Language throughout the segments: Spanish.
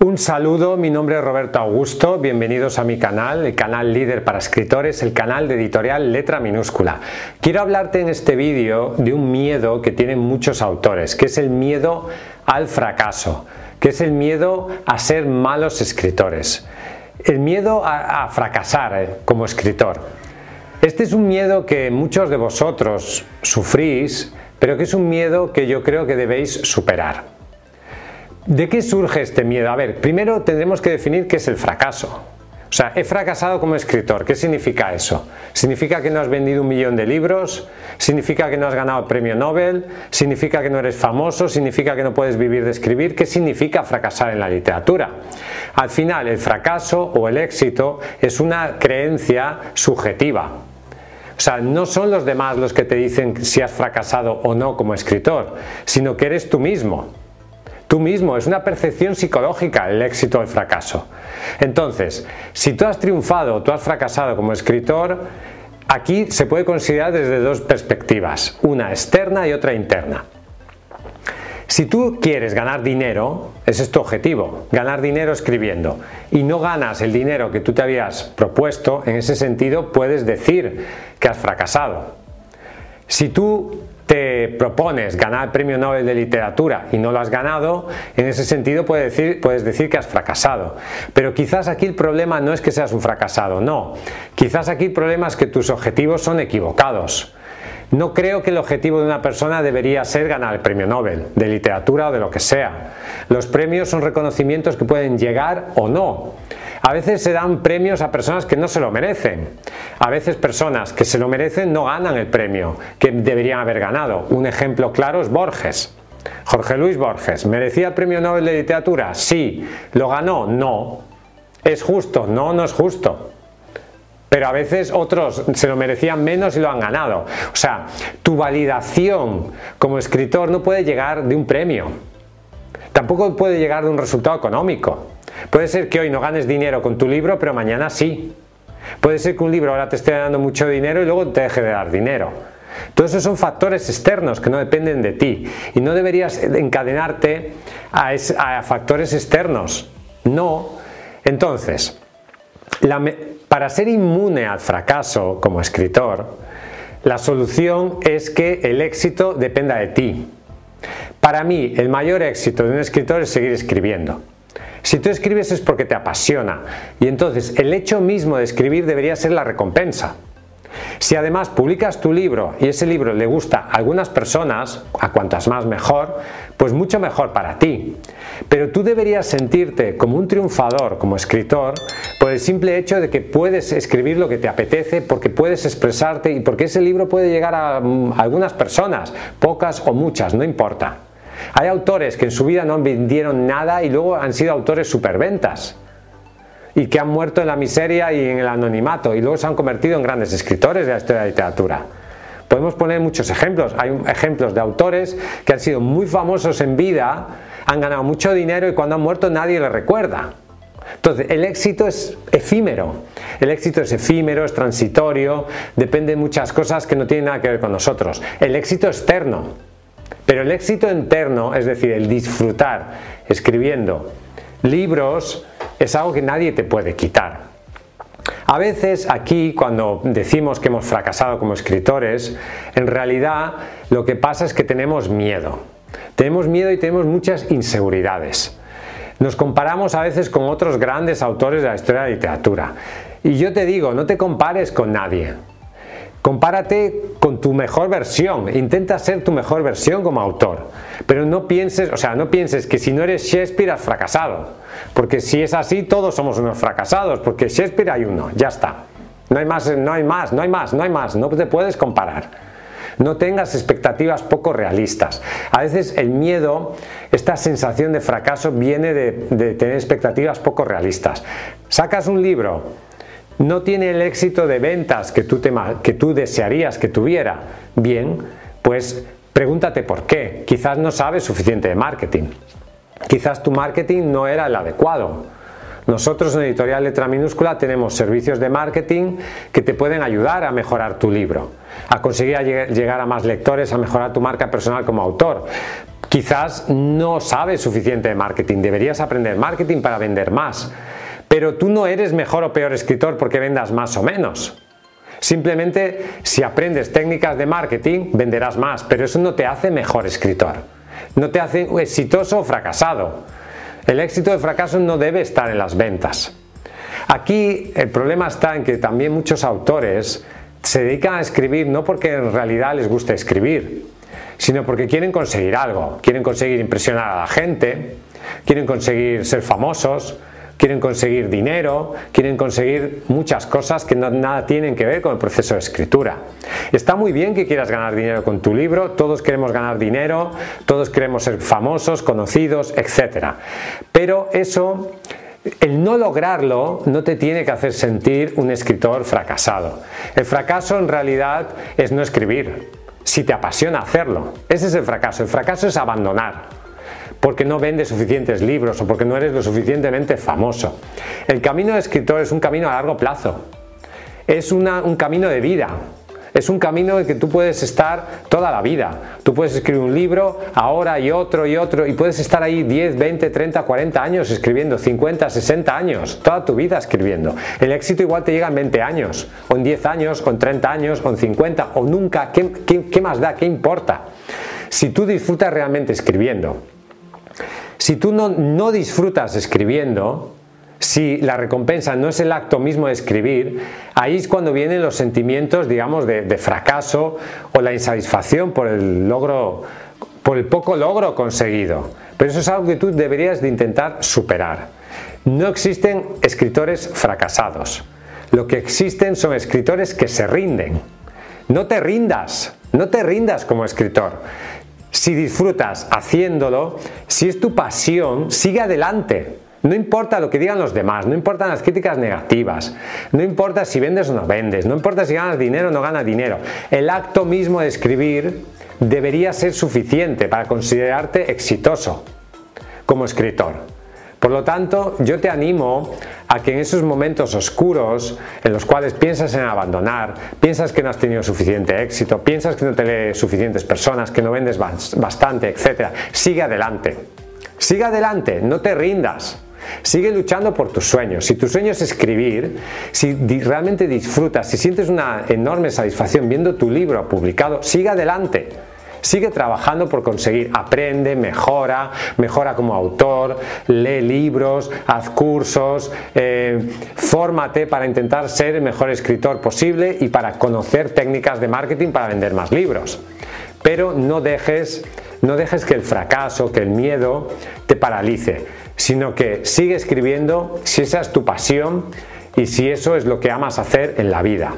Un saludo, mi nombre es Roberto Augusto, bienvenidos a mi canal, el canal líder para escritores, el canal de editorial Letra Minúscula. Quiero hablarte en este vídeo de un miedo que tienen muchos autores, que es el miedo al fracaso, que es el miedo a ser malos escritores, el miedo a, fracasar eh, como escritor. Este es un miedo que muchos de vosotros sufrís, pero que es un miedo que yo creo que debéis superar. ¿De qué surge este miedo? A ver, primero tendremos que definir qué es el fracaso. O sea, he fracasado como escritor. ¿Qué significa eso? ¿Significa que no has vendido un millón de libros? ¿Significa que no has ganado el premio Nobel? ¿Significa que no eres famoso? ¿Significa que no puedes vivir de escribir? ¿Qué significa fracasar en la literatura? Al final, el fracaso o el éxito es una creencia subjetiva. O sea, no son los demás los que te dicen si has fracasado o no como escritor, sino que eres tú mismo. Tú mismo, es una percepción psicológica el éxito o el fracaso. Entonces, si tú has triunfado o tú has fracasado como escritor, aquí se puede considerar desde dos perspectivas, una externa y otra interna. Si tú quieres ganar dinero, ese es tu objetivo, ganar dinero escribiendo, y no ganas el dinero que tú te habías propuesto, en ese sentido puedes decir que has fracasado. Si tú te propones ganar el premio Nobel de Literatura y no lo has ganado, en ese sentido puedes decir, puedes decir que has fracasado. Pero quizás aquí el problema no es que seas un fracasado, no. Quizás aquí el problema es que tus objetivos son equivocados. No creo que el objetivo de una persona debería ser ganar el premio Nobel de literatura o de lo que sea. Los premios son reconocimientos que pueden llegar o no. A veces se dan premios a personas que no se lo merecen. A veces personas que se lo merecen no ganan el premio que deberían haber ganado. Un ejemplo claro es Borges. Jorge Luis Borges, ¿merecía el premio Nobel de Literatura? Sí. ¿Lo ganó? No. ¿Es justo? No, no es justo. Pero a veces otros se lo merecían menos y lo han ganado. O sea, tu validación como escritor no puede llegar de un premio. Tampoco puede llegar de un resultado económico. Puede ser que hoy no ganes dinero con tu libro, pero mañana sí. Puede ser que un libro ahora te esté dando mucho dinero y luego te deje de dar dinero. Todos esos son factores externos que no dependen de ti y no deberías encadenarte a, factores externos. No. Entonces, para ser inmune al fracaso como escritor, la solución es que el éxito dependa de ti. Para mí, el mayor éxito de un escritor es seguir escribiendo. Si tú escribes es porque te apasiona y entonces el hecho mismo de escribir debería ser la recompensa. Si además publicas tu libro y ese libro le gusta a algunas personas, a cuantas más mejor, pues mucho mejor para ti. Pero tú deberías sentirte como un triunfador, como escritor, por el simple hecho de que puedes escribir lo que te apetece, porque puedes expresarte y porque ese libro puede llegar a, mm, algunas personas, pocas o muchas, no importa. Hay autores que en su vida no vendieron nada y luego han sido autores superventas y que han muerto en la miseria y en el anonimato y luego se han convertido en grandes escritores de la historia de la literatura. Podemos poner muchos ejemplos. Hay ejemplos de autores que han sido muy famosos en vida, han ganado mucho dinero y cuando han muerto nadie les recuerda. Entonces, el éxito es efímero. El éxito es efímero, es transitorio, depende de muchas cosas que no tienen nada que ver con nosotros. El éxito externo, pero el éxito interno, es decir, el disfrutar escribiendo libros, es algo que nadie te puede quitar. A veces aquí, cuando decimos que hemos fracasado como escritores, en realidad lo que pasa es que tenemos miedo. Tenemos miedo y tenemos muchas inseguridades. Nos comparamos a veces con otros grandes autores de la historia de la literatura. Y yo te digo, no te compares con nadie. Compárate con tu mejor versión, intenta ser tu mejor versión como autor, pero no pienses, o sea, no pienses que si no eres Shakespeare has fracasado, porque si es así todos somos unos fracasados, porque Shakespeare hay uno, ya está. No hay más, no hay más, no hay más, no hay más, no te puedes comparar. No tengas expectativas poco realistas. A veces el miedo, esta sensación de fracaso viene de, de tener expectativas poco realistas. Sacas un libro, no tiene el éxito de ventas que tú, desearías que tuviera, bien, pues pregúntate por qué. Quizás no sabes suficiente de marketing. Quizás tu marketing no era el adecuado. Nosotros en Editorial Letra Minúscula tenemos servicios de marketing que te pueden ayudar a mejorar tu libro, a conseguir llegar a más lectores, a mejorar tu marca personal como autor. Quizás no sabes suficiente de marketing, deberías aprender marketing para vender más, pero tú no eres mejor o peor escritor porque vendas más o menos. Simplemente si aprendes técnicas de marketing venderás más, pero eso no te hace mejor escritor, no te hace exitoso o fracasado. El éxito o fracaso no debe estar en las ventas. Aquí el problema está en que también muchos autores se dedican a escribir no porque en realidad les guste escribir, sino porque quieren conseguir algo, quieren conseguir impresionar a la gente, quieren conseguir ser famosos, quieren conseguir dinero, quieren conseguir muchas cosas que nada tienen que ver con el proceso de escritura. Está muy bien que quieras ganar dinero con tu libro, todos queremos ganar dinero, todos queremos ser famosos, conocidos, etc. Pero eso el no lograrlo no te tiene que hacer sentir un escritor fracasado. El fracaso en realidad es no escribir, si te apasiona hacerlo. Ese es el fracaso. El fracaso es abandonar porque no vendes suficientes libros o porque no eres lo suficientemente famoso. El camino de escritor es un camino a largo plazo. Es un camino de vida. Es un camino en que tú puedes estar toda la vida. Tú puedes escribir un libro ahora y otro y otro y puedes estar ahí 10, 20, 30, 40 años escribiendo, 50, 60 años, toda tu vida escribiendo. El éxito igual te llega en 20 años, o en 10 años, en 30 años, en 50, o nunca. ¿Qué, qué más da? ¿Qué importa? Si tú disfrutas realmente escribiendo, si tú no, disfrutas escribiendo, si la recompensa no es el acto mismo de escribir, ahí es cuando vienen los sentimientos, digamos, de, de, fracaso o la insatisfacción por el logro, por el poco logro conseguido. Pero eso es algo que tú deberías de intentar superar. No existen escritores fracasados. Lo que existen son escritores que se rinden. No te rindas, no te rindas como escritor. Si disfrutas haciéndolo, si es tu pasión, sigue adelante. No importa lo que digan los demás, no importan las críticas negativas, no importa si vendes o no vendes, no importa si ganas dinero o no ganas dinero. El acto mismo de escribir debería ser suficiente para considerarte exitoso como escritor. Por lo tanto, yo te animo a que en esos momentos oscuros en los cuales piensas en abandonar, piensas que no has tenido suficiente éxito, piensas que no te leen suficientes personas, que no vendes bastante, etc., sigue adelante. Sigue adelante, no te rindas. Sigue luchando por tus sueños. Si tu sueño es escribir, si realmente disfrutas, si sientes una enorme satisfacción viendo tu libro publicado, sigue adelante. Sigue trabajando por conseguir, aprende, mejora, mejora como autor, lee libros, haz cursos, eh, fórmate para intentar ser el mejor escritor posible y para conocer técnicas de marketing para vender más libros. Pero no dejes, no dejes que el fracaso, que el miedo te paralice, sino que sigue escribiendo si esa es tu pasión y si eso es lo que amas hacer en la vida.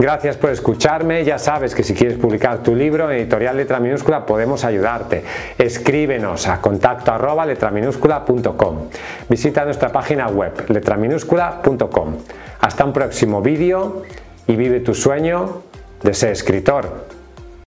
Gracias por escucharme. Ya sabes que si quieres publicar tu libro en editorial letra minúscula podemos ayudarte. Escríbenos a contacto arroba letraminúscula.com. Visita nuestra página web letraminúscula.com. Hasta un próximo vídeo y vive tu sueño de ser escritor.